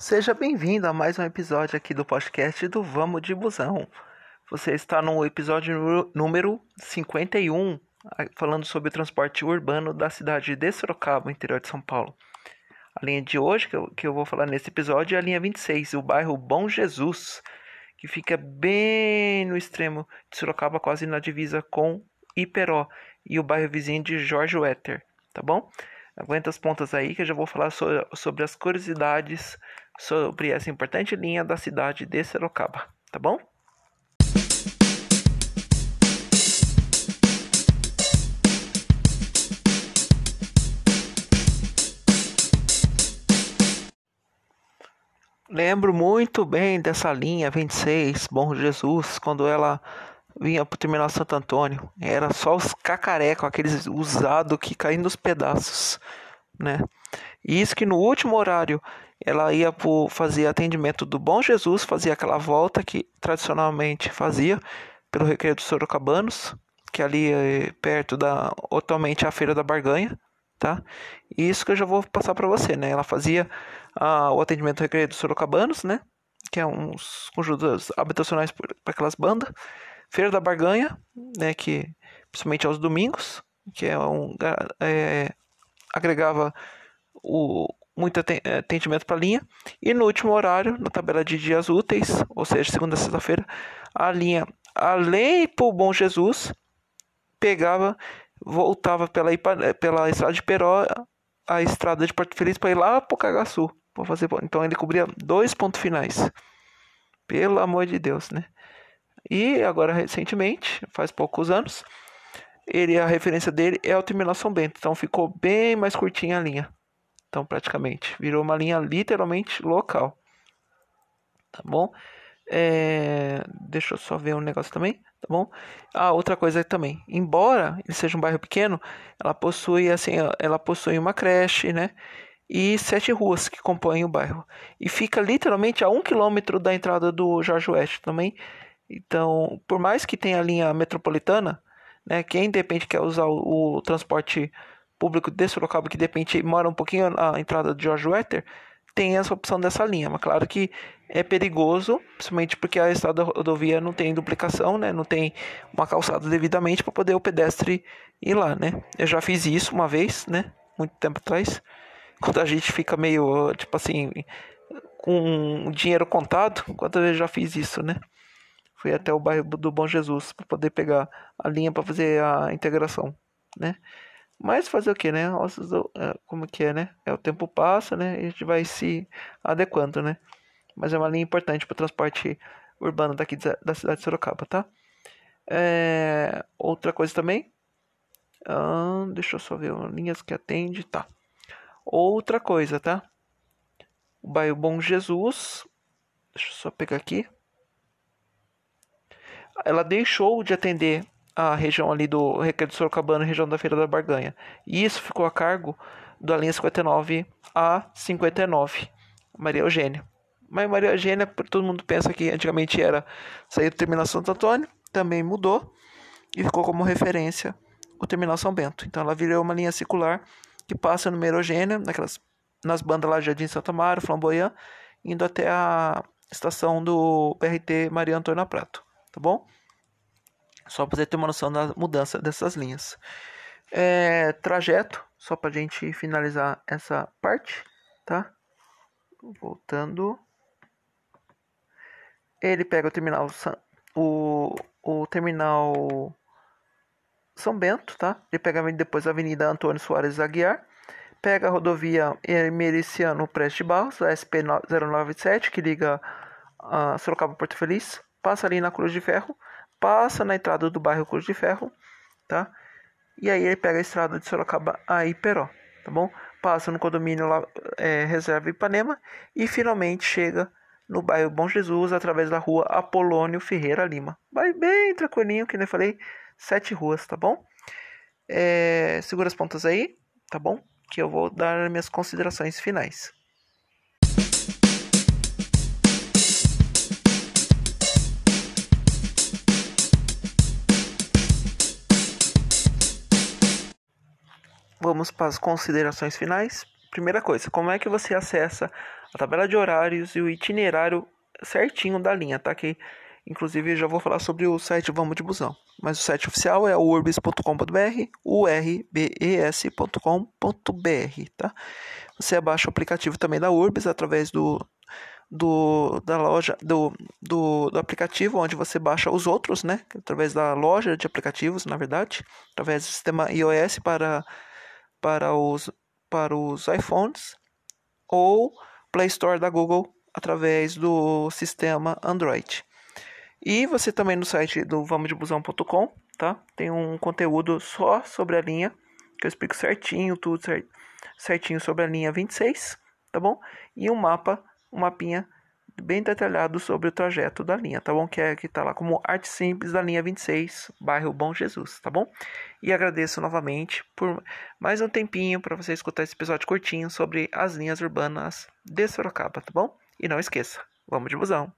Seja bem-vindo a mais um episódio aqui do podcast do Vamos de Busão. Você está no episódio número 51, falando sobre o transporte urbano da cidade de Sorocaba, interior de São Paulo. A linha de hoje que eu, que eu vou falar nesse episódio é a linha 26, o bairro Bom Jesus, que fica bem no extremo de Sorocaba, quase na divisa com Iperó, e o bairro vizinho de Jorge Wetter, tá bom? Aguenta as pontas aí que eu já vou falar sobre, sobre as curiosidades sobre essa importante linha da cidade de Sorocaba, tá bom? Lembro muito bem dessa linha 26, Bom Jesus, quando ela vinha pro terminal Santo Antônio. Era só os cacarecos, aqueles usados que caíam nos pedaços, né? E isso que no último horário ela ia por fazer atendimento do Bom Jesus, fazia aquela volta que tradicionalmente fazia pelo Recreio dos Sorocabanos, que é ali é perto da atualmente a Feira da Barganha, tá? E isso que eu já vou passar para você, né? Ela fazia ah, o atendimento do Recreio dos Sorocabanos, né? Que é uns conjuntos habitacionais para aquelas bandas. Feira da Barganha, né? Que principalmente aos domingos, que é um é, agregava o muito atendimento para a linha. E no último horário, na tabela de dias úteis, ou seja, segunda a sexta-feira, a linha, além o Bom Jesus, pegava, voltava pela, pela estrada de Peró, a estrada de Porto Feliz para ir lá para o Cagaçu. Para fazer, então ele cobria dois pontos finais. Pelo amor de Deus, né? E agora recentemente, faz poucos anos, ele a referência dele é o terminal São Bento, então ficou bem mais curtinha a linha. Então, praticamente, virou uma linha literalmente local. Tá bom? É... Deixa eu só ver um negócio também, tá bom? Ah, outra coisa também. Embora ele seja um bairro pequeno, ela possui assim, ela possui uma creche, né? E sete ruas que compõem o bairro. E fica literalmente a um quilômetro da entrada do Jorge West também. Então, por mais que tenha a linha metropolitana, né? Quem de repente quer usar o, o transporte público de Sorocaba que de repente mora um pouquinho na entrada de George Wetter, tem essa opção dessa linha. Mas claro que é perigoso, principalmente porque a estrada rodovia não tem duplicação, né? Não tem uma calçada devidamente para poder o pedestre ir lá, né? Eu já fiz isso uma vez, né? Muito tempo atrás. Quando a gente fica meio, tipo assim, com dinheiro contado, quantas vezes já fiz isso, né? Fui até o bairro do Bom Jesus para poder pegar a linha para fazer a integração, né? Mas fazer o que, né? É, como que é, né? É o tempo passa, né? E a gente vai se adequando, né? Mas é uma linha importante para o transporte urbano daqui da cidade de Sorocaba, tá? É, outra coisa também. Ah, deixa eu só ver linhas que atende, tá? Outra coisa, tá? O bairro Bom Jesus. Deixa eu só pegar aqui. Ela deixou de atender a região ali do Recreio do Sorocabana, região da Feira da Barganha. E isso ficou a cargo da linha 59 a 59, Maria Eugênia. Mas Maria Eugênia, todo mundo pensa que antigamente era sair do Terminal Santo Antônio, também mudou e ficou como referência o Terminal São Bento. Então ela virou uma linha circular que passa no Maria Eugênia, naquelas, nas bandas lá de Jardim Santa Maria, Flamboyant, indo até a estação do BRT Maria Antônia Prato, tá bom? Só para você ter uma noção da mudança dessas linhas. É, trajeto, só para gente finalizar essa parte, tá? Voltando. Ele pega o terminal o, o terminal São Bento, tá? Ele pega depois a Avenida Antônio Soares Aguiar, pega a rodovia Emericiano Preste Barros, a SP 097, que liga a Sorocaba Porto Feliz, passa ali na Cruz de Ferro, passa na entrada do bairro Cruz de Ferro, tá? E aí ele pega a estrada de Sorocaba a Iperó, tá bom? Passa no condomínio lá, é, Reserva Ipanema e finalmente chega no bairro Bom Jesus através da rua Apolônio Ferreira Lima. Vai bem tranquilinho, que nem falei, sete ruas, tá bom? É, segura as pontas aí, tá bom? Que eu vou dar minhas considerações finais. Vamos para as considerações finais. primeira coisa, como é que você acessa a tabela de horários e o itinerário certinho da linha, tá? Que inclusive já vou falar sobre o site Vamos de Busão. Mas o site oficial é urbis.com.br, urbs.com.br, tá? Você abaixa o aplicativo também da Urbis através do, do da loja do, do, do, aplicativo onde você baixa os outros, né? Através da loja de aplicativos, na verdade, através do sistema iOS para para os para os iPhones ou Play Store da Google através do sistema Android. E você também no site do vamosdebusão.com, tá? Tem um conteúdo só sobre a linha, que eu explico certinho, tudo certinho sobre a linha 26, tá bom? E um mapa, um mapinha bem detalhado sobre o trajeto da linha, tá bom? Que é que tá lá como arte simples da linha 26, bairro Bom Jesus, tá bom? E agradeço novamente por mais um tempinho para você escutar esse episódio curtinho sobre as linhas urbanas de Sorocaba, tá bom? E não esqueça, vamos de busão.